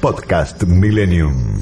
Podcast Millennium.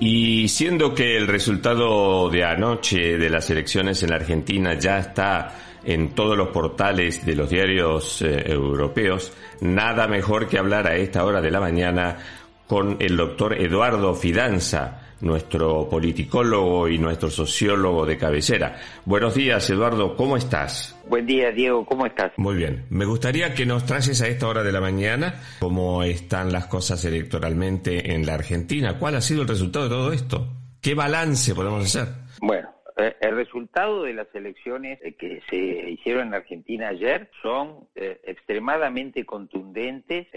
Y siendo que el resultado de anoche de las elecciones en la Argentina ya está en todos los portales de los diarios eh, europeos, nada mejor que hablar a esta hora de la mañana con el doctor Eduardo Fidanza, nuestro politicólogo y nuestro sociólogo de cabecera. Buenos días, Eduardo, ¿cómo estás? Buen día, Diego, ¿cómo estás? Muy bien. Me gustaría que nos trajes a esta hora de la mañana cómo están las cosas electoralmente en la Argentina. ¿Cuál ha sido el resultado de todo esto? ¿Qué balance podemos hacer? Bueno, eh, el resultado de las elecciones eh, que se hicieron en Argentina ayer son eh, extremadamente contundentes,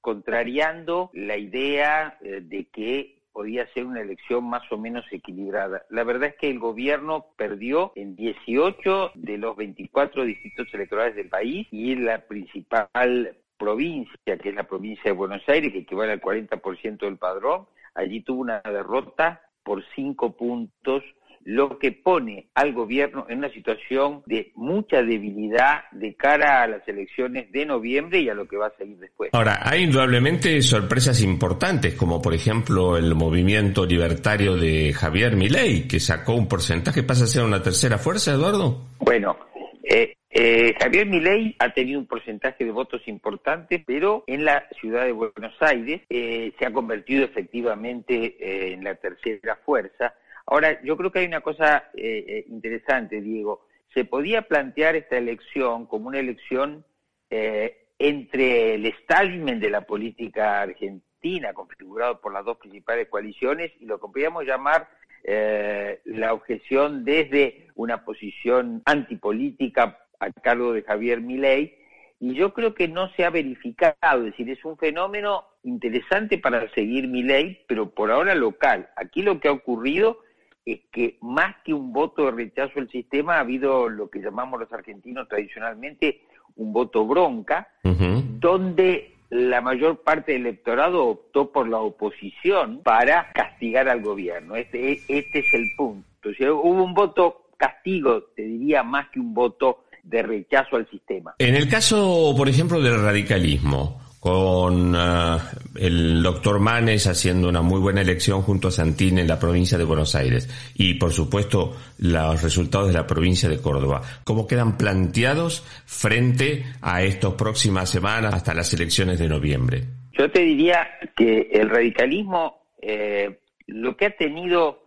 contrariando la idea de que podía ser una elección más o menos equilibrada. La verdad es que el gobierno perdió en 18 de los 24 distritos electorales del país y la principal provincia, que es la provincia de Buenos Aires, que equivale al 40% del padrón, allí tuvo una derrota por cinco puntos lo que pone al gobierno en una situación de mucha debilidad de cara a las elecciones de noviembre y a lo que va a seguir después. Ahora, hay indudablemente sorpresas importantes, como por ejemplo el movimiento libertario de Javier Milei, que sacó un porcentaje, pasa a ser una tercera fuerza, Eduardo. Bueno, eh, eh, Javier Milei ha tenido un porcentaje de votos importante, pero en la ciudad de Buenos Aires eh, se ha convertido efectivamente en la tercera fuerza Ahora, yo creo que hay una cosa eh, eh, interesante, Diego. Se podía plantear esta elección como una elección eh, entre el establishment de la política argentina, configurado por las dos principales coaliciones, y lo que podríamos llamar la objeción desde una posición antipolítica a cargo de Javier Milei, y yo creo que no se ha verificado, es decir, es un fenómeno interesante para seguir Milei, pero por ahora local. Aquí lo que ha ocurrido es que más que un voto de rechazo al sistema ha habido lo que llamamos los argentinos tradicionalmente un voto bronca, donde la mayor parte del electorado optó por la oposición para castigar al gobierno. Este, este es el punto. hubo un voto castigo, te diría, más que un voto de rechazo al sistema. En el caso, por ejemplo, del radicalismo, con eh, el doctor Manes haciendo una muy buena elección junto a Santini en la provincia de Buenos Aires y por supuesto los resultados de la provincia de Córdoba. ¿Cómo quedan planteados frente a estas próximas semanas hasta las elecciones de noviembre? Yo te diría que el radicalismo eh, lo que ha tenido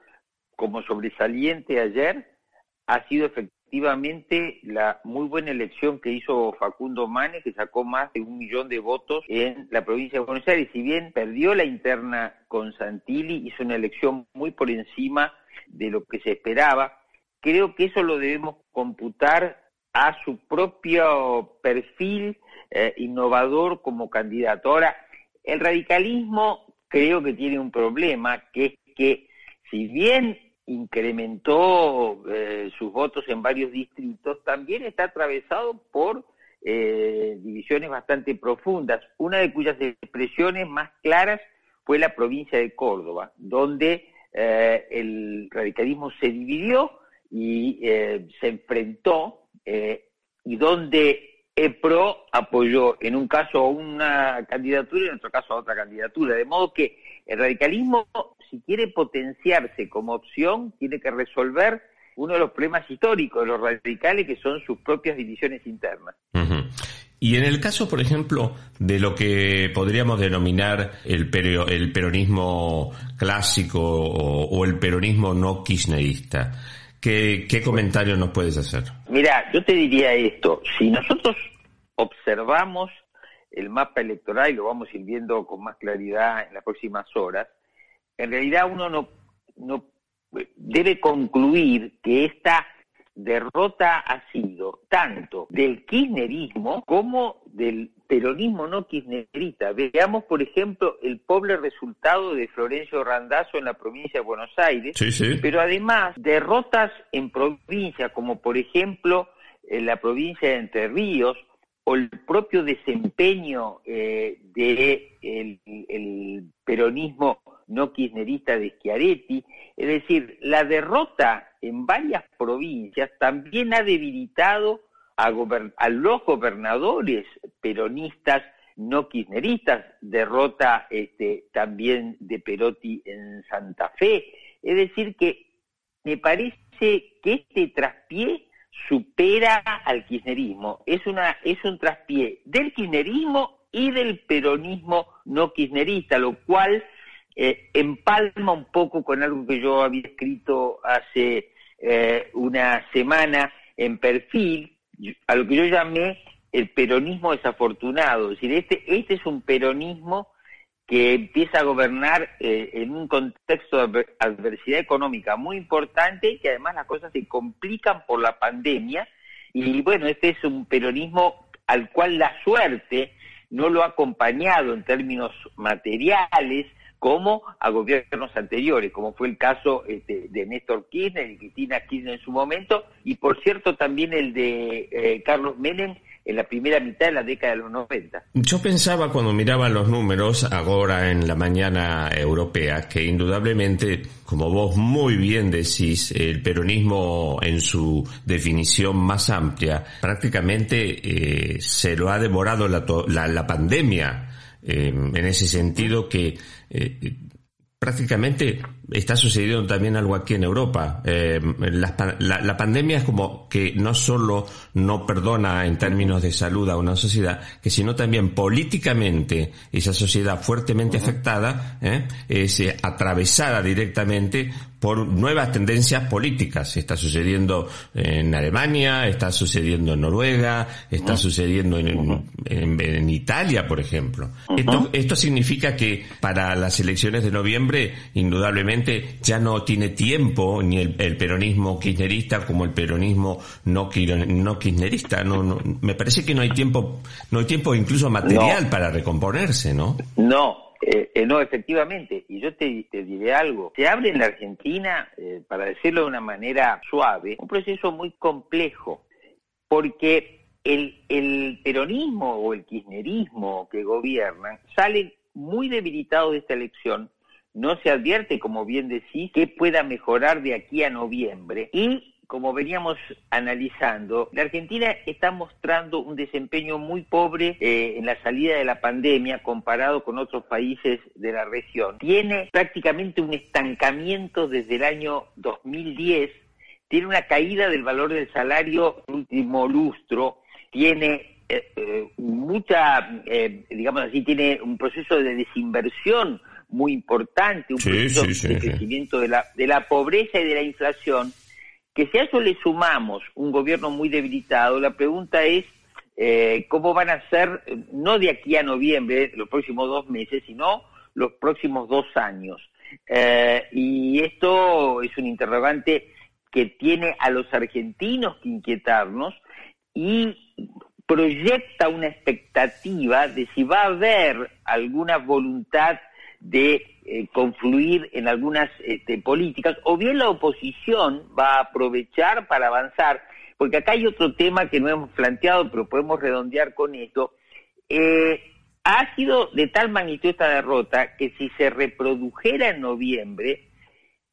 como sobresaliente ayer ha sido efectivamente efectivamente la muy buena elección que hizo Facundo Manes, que sacó más de un millón de votos en la provincia de Buenos Aires. Si bien perdió la interna con Santilli, hizo una elección muy por encima de lo que se esperaba. Creo que eso lo debemos computar a su propio perfil eh, innovador como candidato. Ahora, el radicalismo creo que tiene un problema, que es que si bien incrementó eh, sus votos en varios distritos, también está atravesado por eh, divisiones bastante profundas, una de cuyas expresiones más claras fue la provincia de Córdoba, donde eh, el radicalismo se dividió y se enfrentó y donde EPRO apoyó en un caso a una candidatura y en otro caso a otra candidatura, de modo que el radicalismo si quiere potenciarse como opción, tiene que resolver uno de los problemas históricos de los radicales, que son sus propias divisiones internas. Y en el caso, por ejemplo, de lo que podríamos denominar el, el peronismo clásico o, el peronismo no kirchnerista, ¿qué, ¿qué comentario nos puedes hacer? Mira, yo te diría esto, si nosotros observamos el mapa electoral y lo vamos a ir viendo con más claridad en las próximas horas, en realidad uno no, no debe concluir que esta derrota ha sido tanto del kirchnerismo como del peronismo no kirchnerista. Veamos, por ejemplo, el pobre resultado de Florencio Randazzo en la provincia de Buenos Aires, pero además derrotas en provincias como, por ejemplo, en la provincia de Entre Ríos, o el propio desempeño eh, del el peronismo no kirchnerista de Schiaretti, es decir, la derrota en varias provincias también ha debilitado a, los gobernadores peronistas no kirchneristas, derrota este, también de Perotti en Santa Fe. Es decir, que me parece que este traspié supera al kirchnerismo. Es, una, es un traspié del kirchnerismo y del peronismo no kirchnerista, lo cual eh, empalma un poco con algo que yo había escrito hace eh, una semana en perfil, a lo que yo llamé el peronismo desafortunado. Es decir, este, este es un peronismo que empieza a gobernar eh, en un contexto de adversidad económica muy importante y que además las cosas se complican por la pandemia. Y bueno, este es un peronismo al cual la suerte no lo ha acompañado en términos materiales, como a gobiernos anteriores, como fue el caso este, de Néstor Kirchner y Cristina Kirchner en su momento, y por cierto también el de eh, Carlos Menem en la primera mitad de la década de los 90. Yo pensaba cuando miraba los números ahora en la mañana europea que indudablemente, como vos muy bien decís, el peronismo en su definición más amplia prácticamente eh, se lo ha devorado la, la pandemia eh, en ese sentido que eh, prácticamente está sucediendo también algo aquí en Europa. Eh, la, pandemia es como que no solo no perdona en términos de salud a una sociedad, que sino también políticamente esa sociedad fuertemente afectada eh, es eh, atravesada directamente por nuevas tendencias políticas. Está sucediendo en Alemania, está sucediendo en Noruega, está sucediendo en, en, Italia, por ejemplo. Esto, esto significa que para las elecciones de noviembre, indudablemente, ya no tiene tiempo ni el, peronismo kirchnerista como el peronismo no, no kirchnerista. No, me parece que no hay tiempo, no hay tiempo incluso material para recomponerse, ¿no? No, eh, eh, no, efectivamente, y yo te, diré algo, se abre en la Argentina, eh, para decirlo de una manera suave, un proceso muy complejo, porque el, el peronismo o el kirchnerismo que gobiernan salen muy debilitados de esta elección no se advierte, como bien decís, que pueda mejorar de aquí a noviembre. Y como veníamos analizando, la Argentina está mostrando un desempeño muy pobre eh, en la salida de la pandemia comparado con otros países de la región. Tiene prácticamente un estancamiento desde el año 2010, tiene una caída del valor del salario último lustro, tiene eh, eh, mucha, digamos así, tiene un proceso de desinversión muy importante, un proceso de crecimiento de la, de la pobreza y de la inflación, que si a eso le sumamos un gobierno muy debilitado, la pregunta es eh, cómo van a ser, no de aquí a noviembre, los próximos dos meses, sino los próximos dos años. Eh, y esto es un interrogante que tiene a los argentinos que inquietarnos y proyecta una expectativa de si va a haber alguna voluntad de eh, confluir en algunas este, políticas, o bien la oposición va a aprovechar para avanzar, porque acá hay otro tema que no hemos planteado, pero podemos redondear con esto. Eh, ha sido de tal magnitud esta derrota que si se reprodujera en noviembre,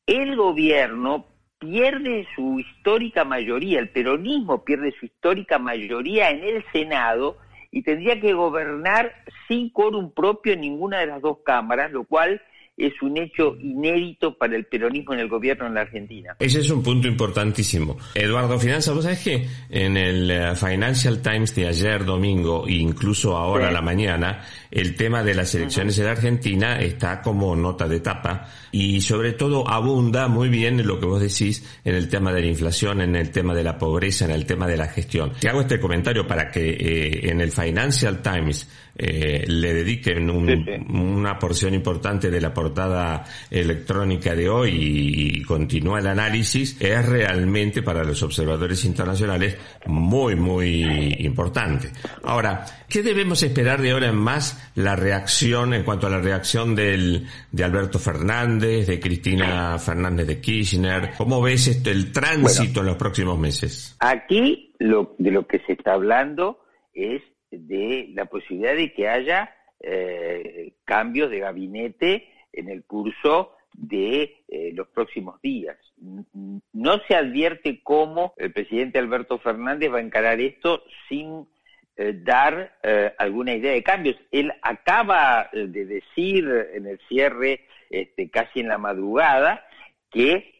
el gobierno pierde su histórica mayoría, el peronismo pierde su histórica mayoría en el Senado, y tendría que gobernar sin quórum propio en ninguna de las dos cámaras, lo cual es un hecho inédito para el peronismo en el gobierno en la Argentina. Ese es un punto importantísimo. Eduardo Finanza, vos sabés que en el eh, Financial Times de ayer domingo e incluso ahora a la mañana, el tema de las elecciones en Argentina está como nota de tapa y sobre todo abunda muy bien en lo que vos decís en el tema de la inflación, en el tema de la pobreza, en el tema de la gestión. Te hago este comentario para que eh, en el Financial Times eh, le dediquen una porción importante de la portada electrónica de hoy y, continúa el análisis, es realmente para los observadores internacionales muy, muy importante. Ahora, ¿qué debemos esperar de ahora en más la reacción en cuanto a la reacción del, de Alberto Fernández, de Cristina Fernández de Kirchner? ¿Cómo ves esto, el tránsito en los próximos meses? Aquí lo, de lo que se está hablando es de la posibilidad de que haya eh, cambios de gabinete en el curso de eh, los próximos días. No se advierte cómo el presidente Alberto Fernández va a encarar esto sin eh, dar alguna idea de cambios. Él acaba de decir en el cierre, este, casi en la madrugada, que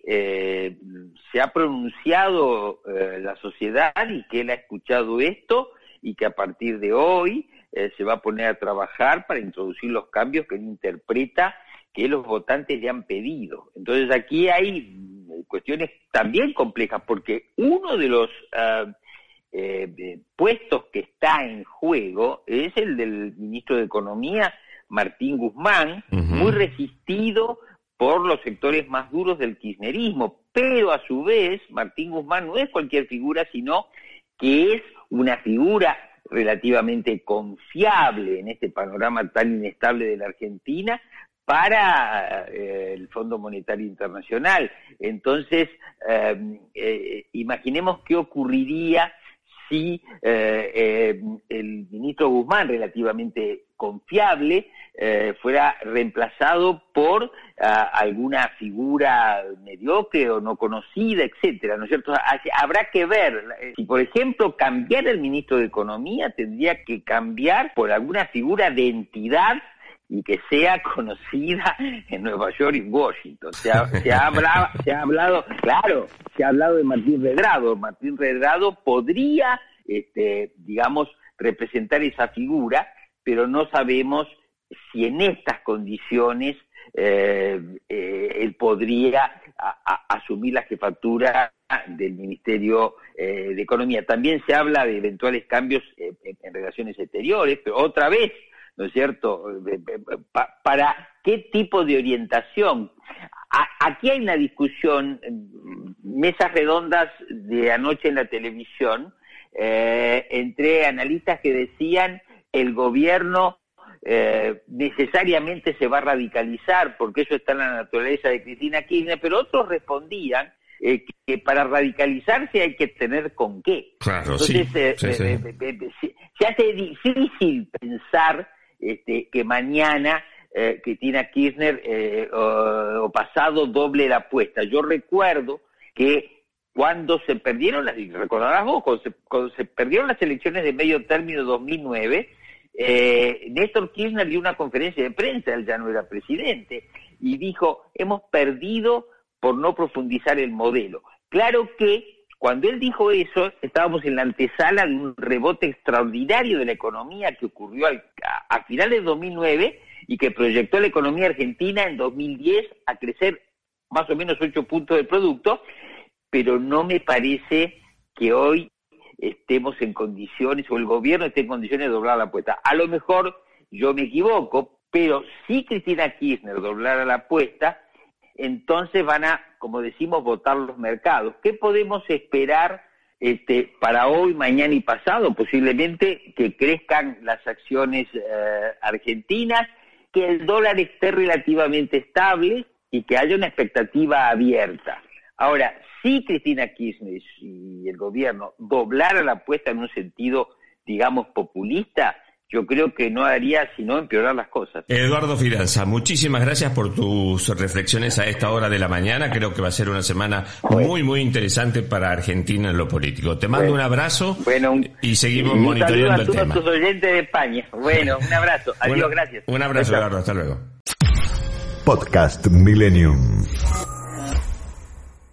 se ha pronunciado la sociedad y que él ha escuchado esto y que a partir de hoy eh, se va a poner a trabajar para introducir los cambios que él interpreta que los votantes le han pedido. Entonces aquí hay mm, cuestiones también complejas, porque uno de los ah, eh, puestos que está en juego es el del ministro de Economía, Martín Guzmán, muy resistido por los sectores más duros del kirchnerismo, pero a su vez Martín Guzmán no es cualquier figura, sino que es una figura relativamente confiable en este panorama tan inestable de la Argentina para eh, el Fondo Monetario Internacional. Entonces, eh, eh, imaginemos qué ocurriría si el ministro Guzmán, relativamente confiable, eh, fuera reemplazado por ah, alguna figura mediocre o no conocida, etcétera, ¿no es cierto? Habrá que ver, eh, si por ejemplo cambiar el ministro de Economía, tendría que cambiar por alguna figura de entidad y que sea conocida en Nueva York y Washington. Se ha, se ha, hablado, se ha hablado, claro, se ha hablado de Martín Redrado. Martín Redrado podría, este, digamos, representar esa figura, pero no sabemos si en estas condiciones eh, eh, él podría asumir la jefatura del Ministerio eh, de Economía. También se habla de eventuales cambios en relaciones exteriores, pero otra vez, ¿no es cierto? ¿Para qué tipo de orientación? aquí hay una discusión, mesas redondas de anoche en la televisión, entre analistas que decían el gobierno eh, necesariamente se va a radicalizar, porque eso está en la naturaleza de Cristina Kirchner, pero otros respondían eh, que para radicalizarse hay que tener con qué. Entonces, eh, se hace difícil pensar este, que mañana Cristina Kirchner o, o, pasado doble la apuesta. Yo recuerdo que cuando se perdieron las, recordarás vos, cuando se, cuando se perdieron las elecciones de medio término 2009, eh, Néstor Kirchner dio una conferencia de prensa, él ya no era presidente, y dijo, hemos perdido por no profundizar el modelo. Claro que cuando él dijo eso, estábamos en la antesala de un rebote extraordinario de la economía que ocurrió a, finales de 2009 y que proyectó la economía argentina en 2010 a crecer más o menos 8 puntos de producto, pero no me parece que hoy estemos en condiciones, o el gobierno esté en condiciones de doblar la apuesta. A lo mejor yo me equivoco, pero si Cristina Kirchner doblara la apuesta, entonces van a, como decimos, votar los mercados. ¿Qué podemos esperar este, para hoy, mañana y pasado? Posiblemente que crezcan las acciones eh, argentinas, que el dólar esté relativamente estable y que haya una expectativa abierta. Ahora, si Cristina Kirchner y el gobierno doblara la apuesta en un sentido, digamos, populista, yo creo que no haría sino empeorar las cosas. Eduardo Fidanza, muchísimas gracias por tus reflexiones a esta hora de la mañana. Creo que va a ser una semana muy, muy interesante para Argentina en lo político. Te mando un abrazo y seguimos monitoreando el tema. a todos oyentes de España. Bueno, un abrazo. Adiós, gracias. Un abrazo, Eduardo. Hasta luego. Podcast Millennium.